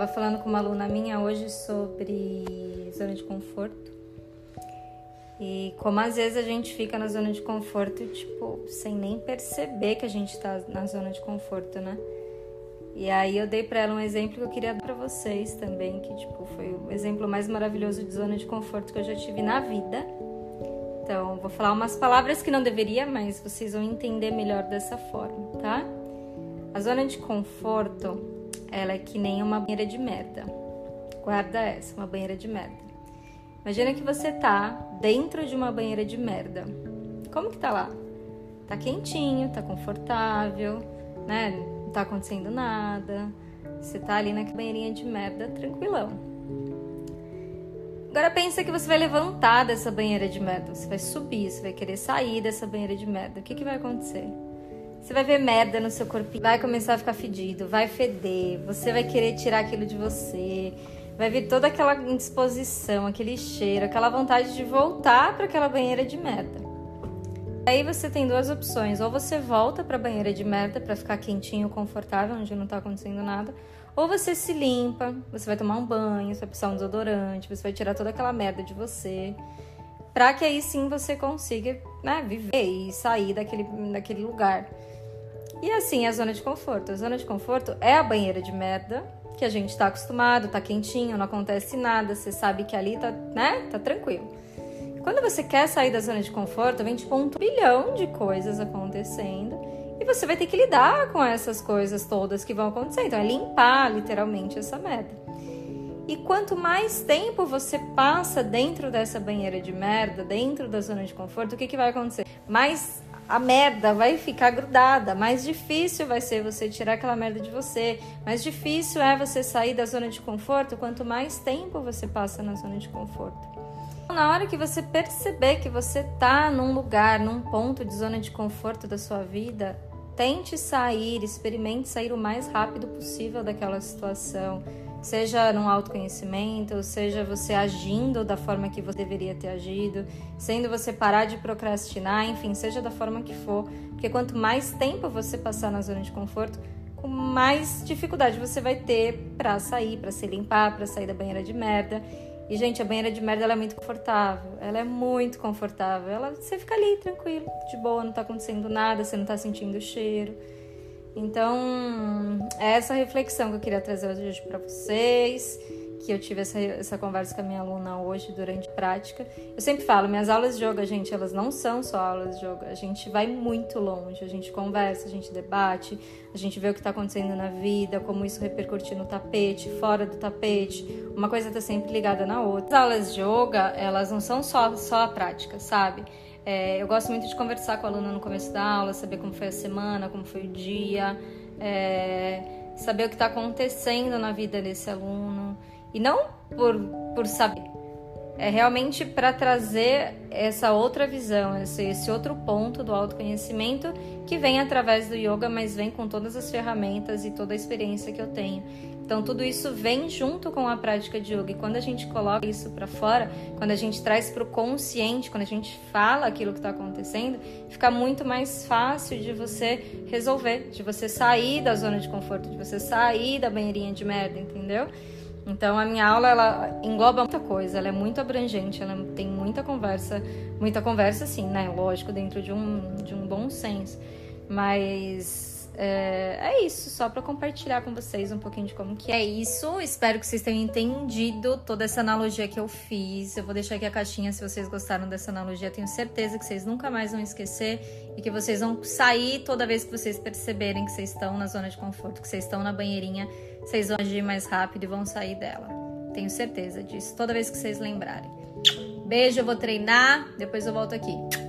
Tava falando com uma aluna minha hoje sobre zona de conforto. E como às vezes a gente fica na zona de conforto, tipo, sem nem perceber que a gente tá na zona de conforto, né? E aí eu dei para ela um exemplo que eu queria dar para vocês também, que tipo foi o exemplo mais maravilhoso de zona de conforto que eu já tive na vida. Então, vou falar umas palavras que não deveria, mas vocês vão entender melhor dessa forma, tá? A zona de conforto ela é que nem uma banheira de merda. Guarda essa, uma banheira de merda. Imagina que você tá dentro de uma banheira de merda. Como que tá lá? Tá quentinho, tá confortável, né? Não tá acontecendo nada. Você tá ali na banheirinha de merda, tranquilão. Agora pensa que você vai levantar dessa banheira de merda. Você vai subir, você vai querer sair dessa banheira de merda. O que, que vai acontecer? Você vai ver merda no seu corpo, vai começar a ficar fedido, vai feder, você vai querer tirar aquilo de você, vai vir toda aquela indisposição, aquele cheiro, aquela vontade de voltar para aquela banheira de merda. Aí você tem duas opções: ou você volta para a banheira de merda para ficar quentinho, confortável, onde não tá acontecendo nada, ou você se limpa, você vai tomar um banho, você vai precisar um desodorante, você vai tirar toda aquela merda de você, para que aí sim você consiga né, viver e sair daquele, daquele lugar. E assim, a zona de conforto. A zona de conforto é a banheira de merda, que a gente tá acostumado, tá quentinho, não acontece nada, você sabe que ali tá, né, tá tranquilo. Quando você quer sair da zona de conforto, vem tipo um bilhão de coisas acontecendo e você vai ter que lidar com essas coisas todas que vão acontecer. Então é limpar literalmente essa merda. E quanto mais tempo você passa dentro dessa banheira de merda, dentro da zona de conforto, o que, que vai acontecer? Mais a merda vai ficar grudada, mais difícil vai ser você tirar aquela merda de você, mais difícil é você sair da zona de conforto quanto mais tempo você passa na zona de conforto. Na hora que você perceber que você tá num lugar, num ponto de zona de conforto da sua vida, tente sair, experimente sair o mais rápido possível daquela situação seja no autoconhecimento, seja você agindo da forma que você deveria ter agido, sendo você parar de procrastinar, enfim, seja da forma que for, porque quanto mais tempo você passar na zona de conforto, com mais dificuldade você vai ter para sair, para se limpar, para sair da banheira de merda. E gente, a banheira de merda é muito confortável, ela é muito confortável. Ela você fica ali tranquilo, de boa, não tá acontecendo nada, você não tá sentindo o cheiro. Então, é essa reflexão que eu queria trazer hoje para vocês, que eu tive essa, essa conversa com a minha aluna hoje durante a prática. Eu sempre falo, minhas aulas de yoga, gente, elas não são só aulas de yoga. A gente vai muito longe, a gente conversa, a gente debate, a gente vê o que está acontecendo na vida, como isso repercute no tapete, fora do tapete. Uma coisa está sempre ligada na outra. As aulas de yoga, elas não são só, só a prática, sabe? É, eu gosto muito de conversar com a aluna no começo da aula, saber como foi a semana, como foi o dia, é, saber o que está acontecendo na vida desse aluno. E não por, por saber, é realmente para trazer essa outra visão, esse, esse outro ponto do autoconhecimento que vem através do yoga, mas vem com todas as ferramentas e toda a experiência que eu tenho. Então, tudo isso vem junto com a prática de yoga. E quando a gente coloca isso para fora, quando a gente traz para o consciente, quando a gente fala aquilo que está acontecendo, fica muito mais fácil de você resolver, de você sair da zona de conforto, de você sair da banheirinha de merda, entendeu? Então a minha aula ela engloba muita coisa, ela é muito abrangente, ela tem muita conversa, muita conversa sim, né? Lógico, dentro de um, de um bom senso. Mas é, é isso, só para compartilhar com vocês um pouquinho de como que é isso. Espero que vocês tenham entendido toda essa analogia que eu fiz. Eu vou deixar aqui a caixinha se vocês gostaram dessa analogia. Tenho certeza que vocês nunca mais vão esquecer e que vocês vão sair toda vez que vocês perceberem que vocês estão na zona de conforto, que vocês estão na banheirinha, vocês vão agir mais rápido e vão sair dela. Tenho certeza disso, toda vez que vocês lembrarem. Beijo, eu vou treinar, depois eu volto aqui.